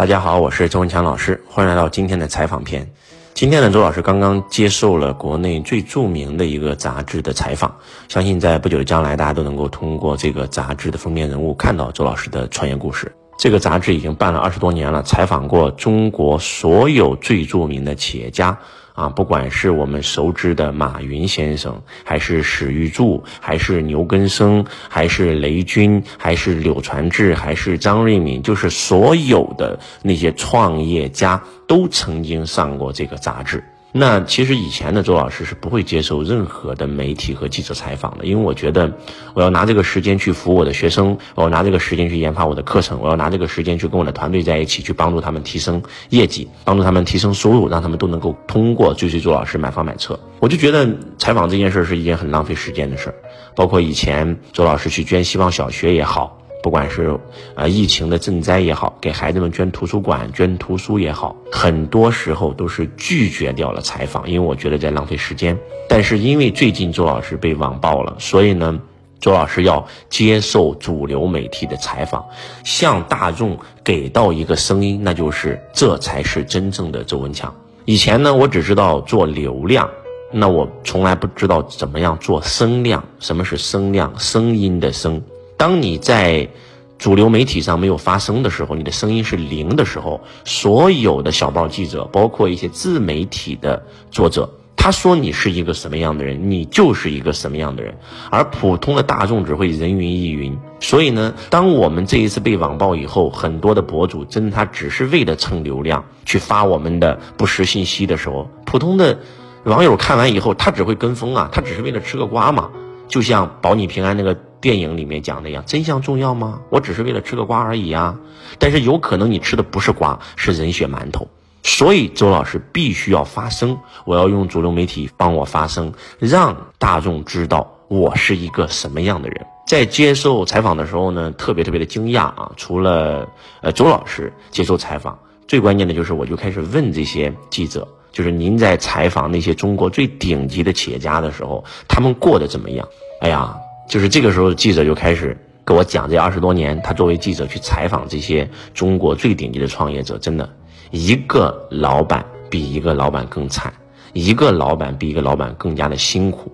大家好，我是周文强老师，欢迎来到今天的采访篇。今天呢，周老师刚刚接受了国内最著名的一个杂志的采访，相信在不久的将来，大家都能够通过这个杂志的封面人物看到周老师的创业故事。这个杂志已经办了二十多年了，采访过中国所有最著名的企业家。啊，不管是我们熟知的马云先生，还是史玉柱，还是牛根生，还是雷军，还是柳传志，还是张瑞敏，就是所有的那些创业家都曾经上过这个杂志。那其实以前的周老师是不会接受任何的媒体和记者采访的，因为我觉得我要拿这个时间去服务我的学生，我要拿这个时间去研发我的课程，我要拿这个时间去跟我的团队在一起，去帮助他们提升业绩，帮助他们提升收入，让他们都能够通过追随周老师买房买车。我就觉得采访这件事是一件很浪费时间的事儿，包括以前周老师去捐希望小学也好。不管是呃疫情的赈灾也好，给孩子们捐图书馆、捐图书也好，很多时候都是拒绝掉了采访，因为我觉得在浪费时间。但是因为最近周老师被网暴了，所以呢，周老师要接受主流媒体的采访，向大众给到一个声音，那就是这才是真正的周文强。以前呢，我只知道做流量，那我从来不知道怎么样做声量。什么是声量？声音的声。当你在主流媒体上没有发声的时候，你的声音是零的时候，所有的小报记者，包括一些自媒体的作者，他说你是一个什么样的人，你就是一个什么样的人，而普通的大众只会人云亦云。所以呢，当我们这一次被网暴以后，很多的博主真的他只是为了蹭流量去发我们的不实信息的时候，普通的网友看完以后，他只会跟风啊，他只是为了吃个瓜嘛，就像保你平安那个。电影里面讲的呀，真相重要吗？我只是为了吃个瓜而已啊！但是有可能你吃的不是瓜，是人血馒头。所以周老师必须要发声，我要用主流媒体帮我发声，让大众知道我是一个什么样的人。在接受采访的时候呢，特别特别的惊讶啊！除了呃周老师接受采访，最关键的就是我就开始问这些记者，就是您在采访那些中国最顶级的企业家的时候，他们过得怎么样？哎呀！就是这个时候，记者就开始给我讲这二十多年，他作为记者去采访这些中国最顶级的创业者，真的，一个老板比一个老板更惨，一个老板比一个老板更加的辛苦，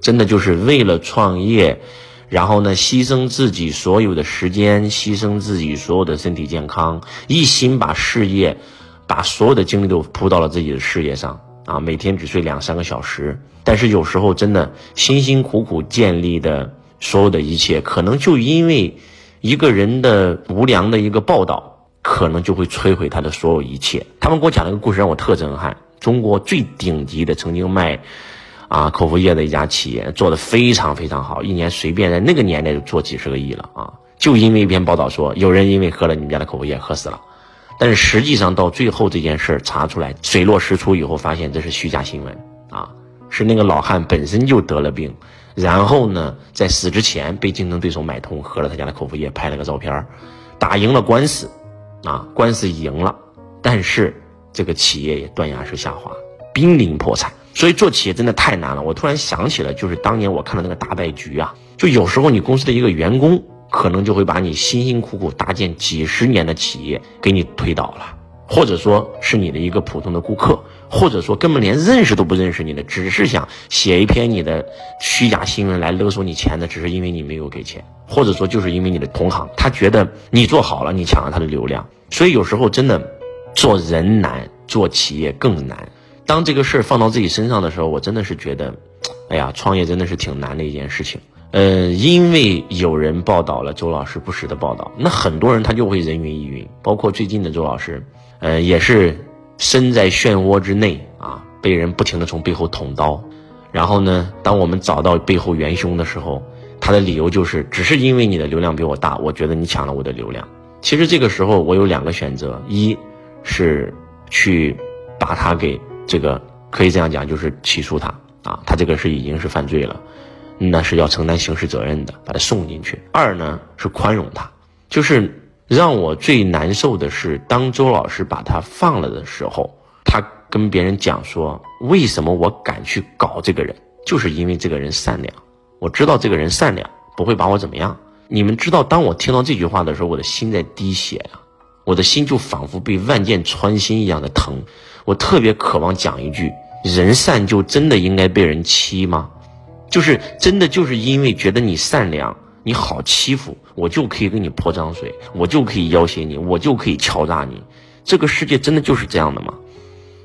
真的就是为了创业，然后呢，牺牲自己所有的时间，牺牲自己所有的身体健康，一心把事业，把所有的精力都扑到了自己的事业上。啊，每天只睡两三个小时，但是有时候真的辛辛苦苦建立的所有的一切，可能就因为一个人的无良的一个报道，可能就会摧毁他的所有一切。他们给我讲了一个故事，让我特震撼。中国最顶级的，曾经卖啊口服液的一家企业，做的非常非常好，一年随便在那个年代就做几十个亿了啊！就因为一篇报道说，有人因为喝了你们家的口服液，喝死了。但是实际上到最后这件事查出来水落石出以后，发现这是虚假新闻啊！是那个老汉本身就得了病，然后呢，在死之前被竞争对手买通，喝了他家的口服液，拍了个照片，打赢了官司，啊，官司赢了，但是这个企业也断崖式下滑，濒临破产。所以做企业真的太难了。我突然想起了，就是当年我看到那个大败局啊，就有时候你公司的一个员工。可能就会把你辛辛苦苦搭建几十年的企业给你推倒了，或者说是你的一个普通的顾客，或者说根本连认识都不认识你的，只是想写一篇你的虚假新闻来勒索你钱的，只是因为你没有给钱，或者说就是因为你的同行他觉得你做好了，你抢了他的流量，所以有时候真的做人难，做企业更难。当这个事儿放到自己身上的时候，我真的是觉得，哎呀，创业真的是挺难的一件事情。呃，因为有人报道了周老师不实的报道，那很多人他就会人云亦云，包括最近的周老师，呃，也是身在漩涡之内啊，被人不停的从背后捅刀，然后呢，当我们找到背后元凶的时候，他的理由就是只是因为你的流量比我大，我觉得你抢了我的流量。其实这个时候我有两个选择，一是去把他给这个可以这样讲，就是起诉他啊，他这个是已经是犯罪了。那是要承担刑事责任的，把他送进去。二呢是宽容他，就是让我最难受的是，当周老师把他放了的时候，他跟别人讲说，为什么我敢去搞这个人，就是因为这个人善良，我知道这个人善良，不会把我怎么样。你们知道，当我听到这句话的时候，我的心在滴血呀。我的心就仿佛被万箭穿心一样的疼。我特别渴望讲一句：人善就真的应该被人欺吗？就是真的就是因为觉得你善良，你好欺负，我就可以给你泼脏水，我就可以要挟你，我就可以敲诈你。这个世界真的就是这样的吗？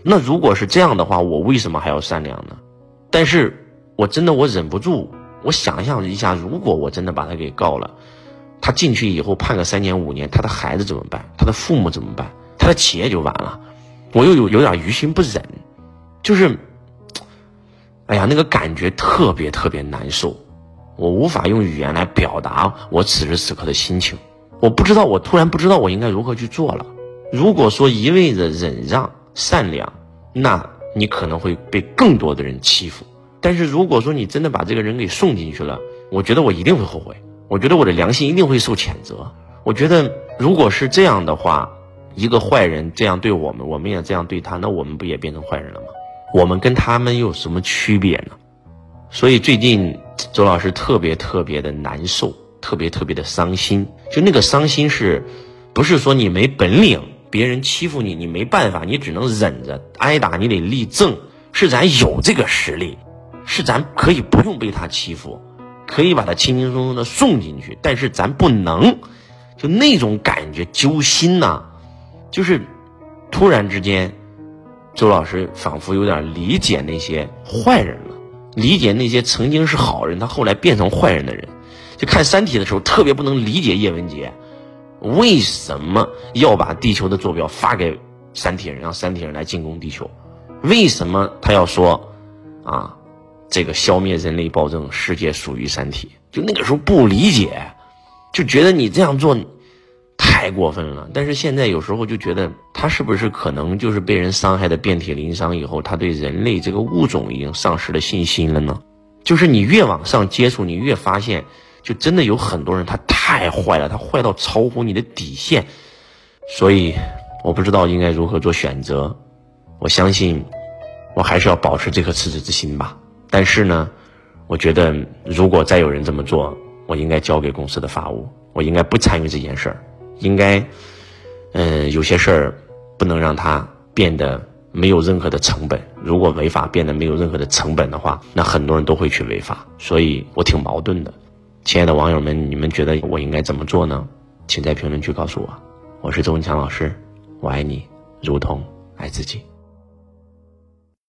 那如果是这样的话，我为什么还要善良呢？但是我真的我忍不住，我想象一下，如果我真的把他给告了，他进去以后判个三年五年，他的孩子怎么办？他的父母怎么办？他的企业就完了。我又有有点于心不忍，就是，哎呀，那个感觉特别特别难受，我无法用语言来表达我此时此刻的心情。我不知道，我突然不知道我应该如何去做了。如果说一味的忍让。善良，那你可能会被更多的人欺负。但是如果说你真的把这个人给送进去了，我觉得我一定会后悔，我觉得我的良心一定会受谴责。我觉得如果是这样的话，一个坏人这样对我们，我们也这样对他，那我们不也变成坏人了吗？我们跟他们有什么区别呢？所以最近周老师特别特别的难受，特别特别的伤心。就那个伤心是，不是说你没本领？别人欺负你，你没办法，你只能忍着挨打，你得立正。是咱有这个实力，是咱可以不用被他欺负，可以把他轻轻松松的送进去。但是咱不能，就那种感觉揪心呐，就是突然之间，周老师仿佛有点理解那些坏人了，理解那些曾经是好人，他后来变成坏人的人。就看《三体》的时候，特别不能理解叶文洁。为什么要把地球的坐标发给三体人，让三体人来进攻地球？为什么他要说啊，这个消灭人类暴政，世界属于三体？就那个时候不理解，就觉得你这样做太过分了。但是现在有时候就觉得他是不是可能就是被人伤害的遍体鳞伤以后，他对人类这个物种已经丧失了信心了呢？就是你越往上接触，你越发现。就真的有很多人，他太坏了，他坏到超乎你的底线，所以我不知道应该如何做选择。我相信，我还是要保持这颗赤子之心吧。但是呢，我觉得如果再有人这么做，我应该交给公司的法务，我应该不参与这件事儿。应该，嗯，有些事儿不能让它变得没有任何的成本。如果违法变得没有任何的成本的话，那很多人都会去违法。所以我挺矛盾的。亲爱的网友们，你们觉得我应该怎么做呢？请在评论区告诉我。我是周文强老师，我爱你，如同爱自己。